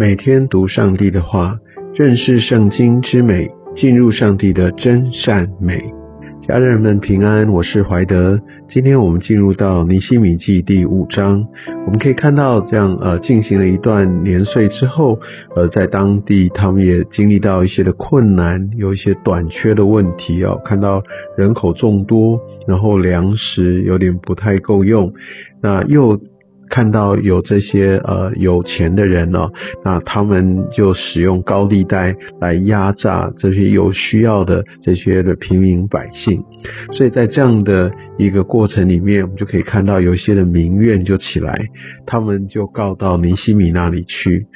每天读上帝的话，认识圣经之美，进入上帝的真善美。家人们平安，我是怀德。今天我们进入到尼西米记第五章，我们可以看到这样呃进行了一段年岁之后，呃在当地他们也经历到一些的困难，有一些短缺的问题哦，看到人口众多，然后粮食有点不太够用，那又。看到有这些呃有钱的人呢，那他们就使用高利贷来压榨这些有需要的这些的平民百姓，所以在这样的一个过程里面，我们就可以看到有一些的民怨就起来，他们就告到尼西米那里去，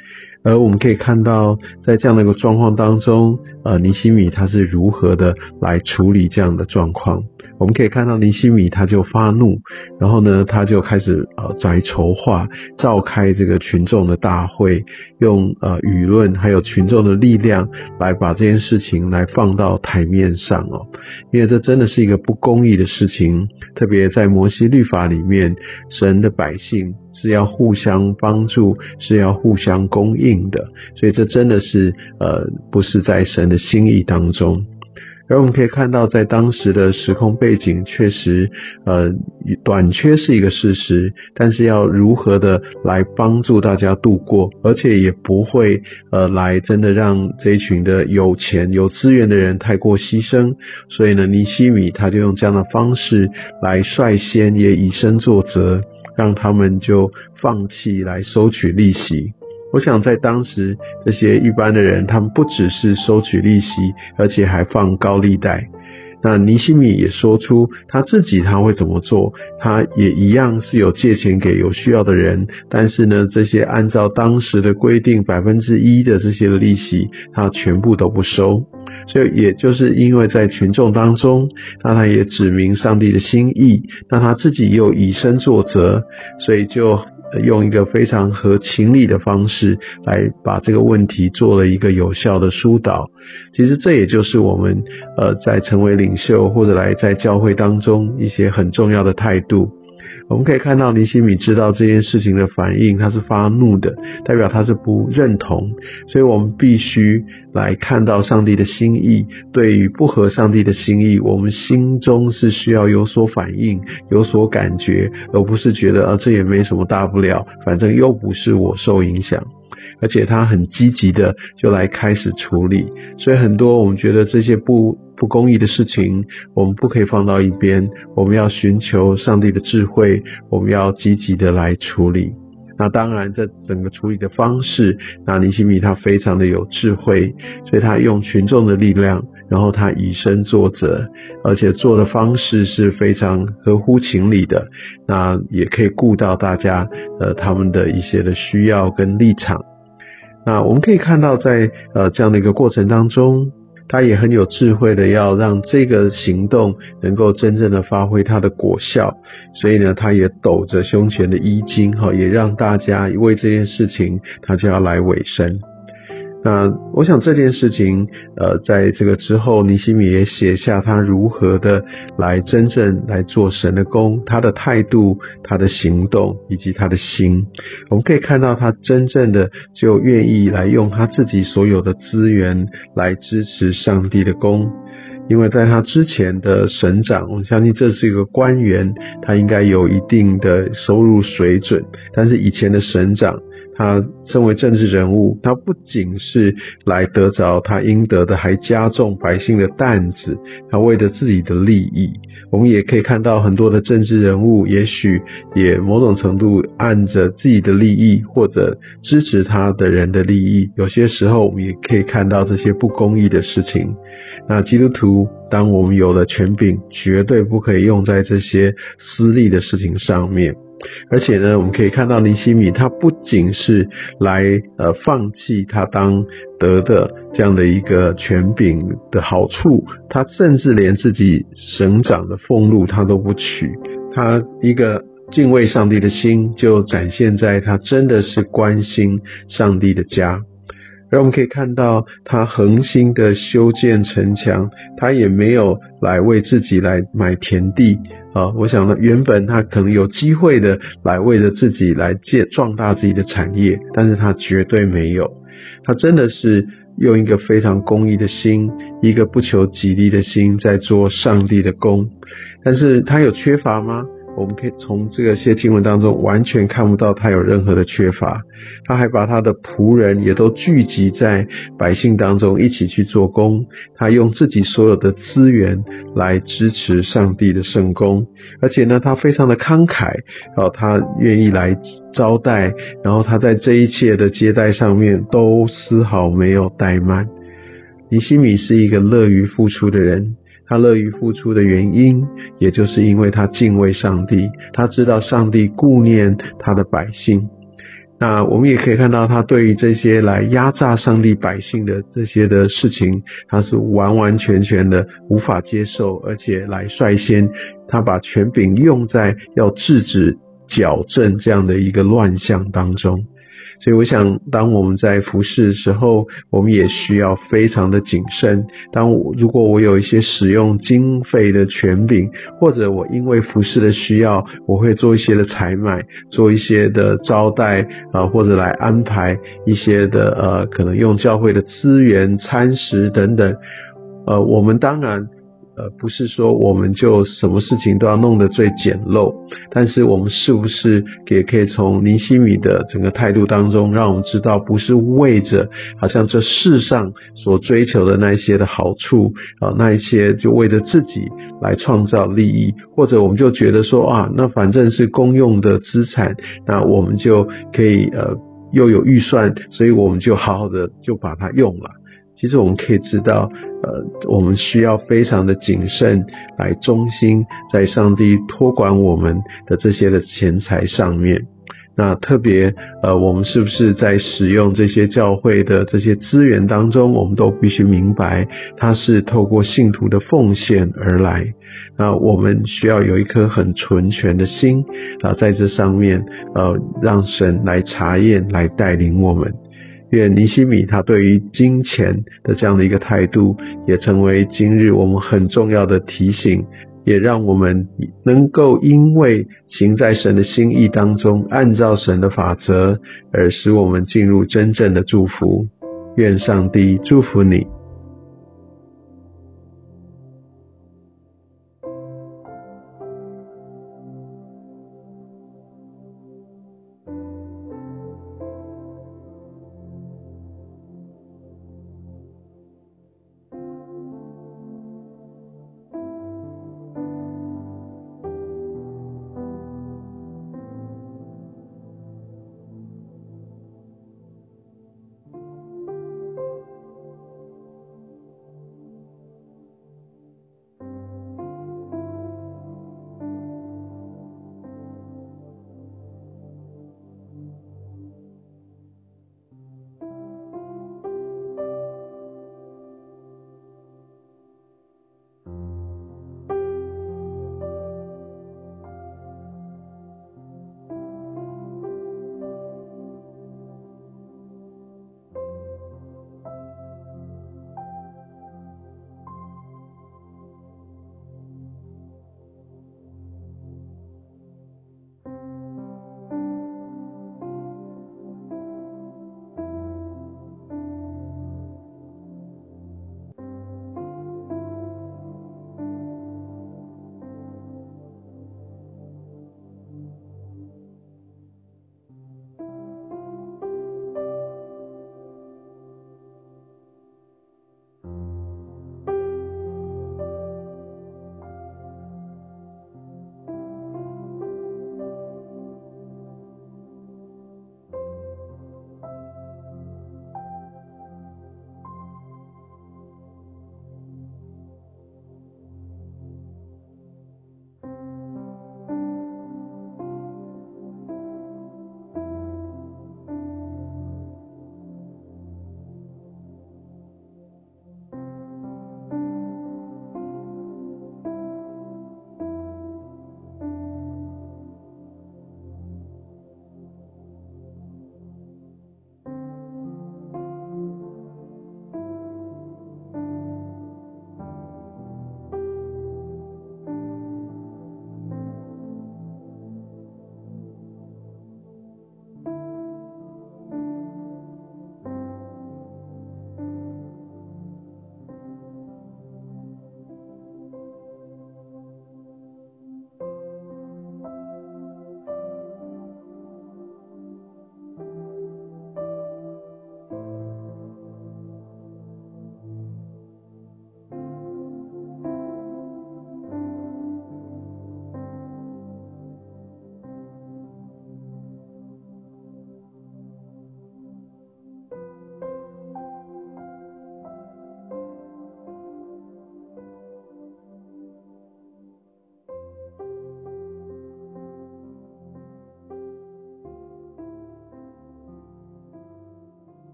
而我们可以看到在这样的一个状况当中，呃，尼西米他是如何的来处理这样的状况。我们可以看到尼西米他就发怒，然后呢，他就开始呃在筹划召开这个群众的大会，用呃舆论还有群众的力量来把这件事情来放到台面上哦，因为这真的是一个不公义的事情，特别在摩西律法里面，神的百姓是要互相帮助，是要互相供应的，所以这真的是呃不是在神的心意当中。而我们可以看到，在当时的时空背景，确实，呃，短缺是一个事实，但是要如何的来帮助大家度过，而且也不会，呃，来真的让这一群的有钱有资源的人太过牺牲，所以呢，尼西米他就用这样的方式来率先也以身作则，让他们就放弃来收取利息。我想在当时，这些一般的人，他们不只是收取利息，而且还放高利贷。那尼西米也说出他自己他会怎么做，他也一样是有借钱给有需要的人，但是呢，这些按照当时的规定百分之一的这些利息，他全部都不收。所以也就是因为在群众当中，那他也指明上帝的心意，那他自己又以身作则，所以就。用一个非常合情理的方式来把这个问题做了一个有效的疏导。其实这也就是我们呃在成为领袖或者来在教会当中一些很重要的态度。我们可以看到尼西米知道这件事情的反应，他是发怒的，代表他是不认同，所以我们必须来看到上帝的心意。对于不合上帝的心意，我们心中是需要有所反应、有所感觉，而不是觉得啊这也没什么大不了，反正又不是我受影响。而且他很积极的就来开始处理，所以很多我们觉得这些不不公义的事情，我们不可以放到一边，我们要寻求上帝的智慧，我们要积极的来处理。那当然，这整个处理的方式，那尼西米他非常的有智慧，所以他用群众的力量，然后他以身作则，而且做的方式是非常合乎情理的，那也可以顾到大家呃他们的一些的需要跟立场。那我们可以看到，在呃这样的一个过程当中，他也很有智慧的，要让这个行动能够真正的发挥它的果效，所以呢，他也抖着胸前的衣襟，哈，也让大家为这件事情，他就要来尾声。那我想这件事情，呃，在这个之后，尼西米也写下他如何的来真正来做神的工，他的态度、他的行动以及他的心，我们可以看到他真正的就愿意来用他自己所有的资源来支持上帝的工，因为在他之前的省长，我相信这是一个官员，他应该有一定的收入水准，但是以前的省长。他身为政治人物，他不仅是来得着他应得的，还加重百姓的担子。他为了自己的利益，我们也可以看到很多的政治人物，也许也某种程度按着自己的利益或者支持他的人的利益。有些时候，我们也可以看到这些不公义的事情。那基督徒，当我们有了权柄，绝对不可以用在这些私利的事情上面。而且呢，我们可以看到尼西米他不仅是来呃放弃他当得的这样的一个权柄的好处，他甚至连自己省长的俸禄他都不取，他一个敬畏上帝的心就展现在他真的是关心上帝的家。而我们可以看到，他恒心的修建城墙，他也没有来为自己来买田地啊。我想呢，原本他可能有机会的来为着自己来建壮大自己的产业，但是他绝对没有。他真的是用一个非常公益的心，一个不求己利的心，在做上帝的工。但是他有缺乏吗？我们可以从这个些经文当中完全看不到他有任何的缺乏，他还把他的仆人也都聚集在百姓当中一起去做工，他用自己所有的资源来支持上帝的圣工，而且呢，他非常的慷慨，哦，他愿意来招待，然后他在这一切的接待上面都丝毫没有怠慢。尼西米是一个乐于付出的人。他乐于付出的原因，也就是因为他敬畏上帝，他知道上帝顾念他的百姓。那我们也可以看到，他对于这些来压榨上帝百姓的这些的事情，他是完完全全的无法接受，而且来率先，他把权柄用在要制止、矫正这样的一个乱象当中。所以我想，当我们在服侍的时候，我们也需要非常的谨慎。当如果我有一些使用经费的权柄，或者我因为服侍的需要，我会做一些的采买，做一些的招待啊，或者来安排一些的呃，可能用教会的资源、餐食等等。呃，我们当然。呃，不是说我们就什么事情都要弄得最简陋，但是我们是不是也可以从尼西米的整个态度当中，让我们知道，不是为着好像这世上所追求的那一些的好处啊，那一些就为着自己来创造利益，或者我们就觉得说啊，那反正是公用的资产，那我们就可以呃又有预算，所以我们就好好的就把它用了。其实我们可以知道，呃，我们需要非常的谨慎，来忠心在上帝托管我们的这些的钱财上面。那特别，呃，我们是不是在使用这些教会的这些资源当中，我们都必须明白，它是透过信徒的奉献而来。那我们需要有一颗很纯全的心啊，在这上面，呃，让神来查验，来带领我们。愿尼西米他对于金钱的这样的一个态度，也成为今日我们很重要的提醒，也让我们能够因为行在神的心意当中，按照神的法则，而使我们进入真正的祝福。愿上帝祝福你。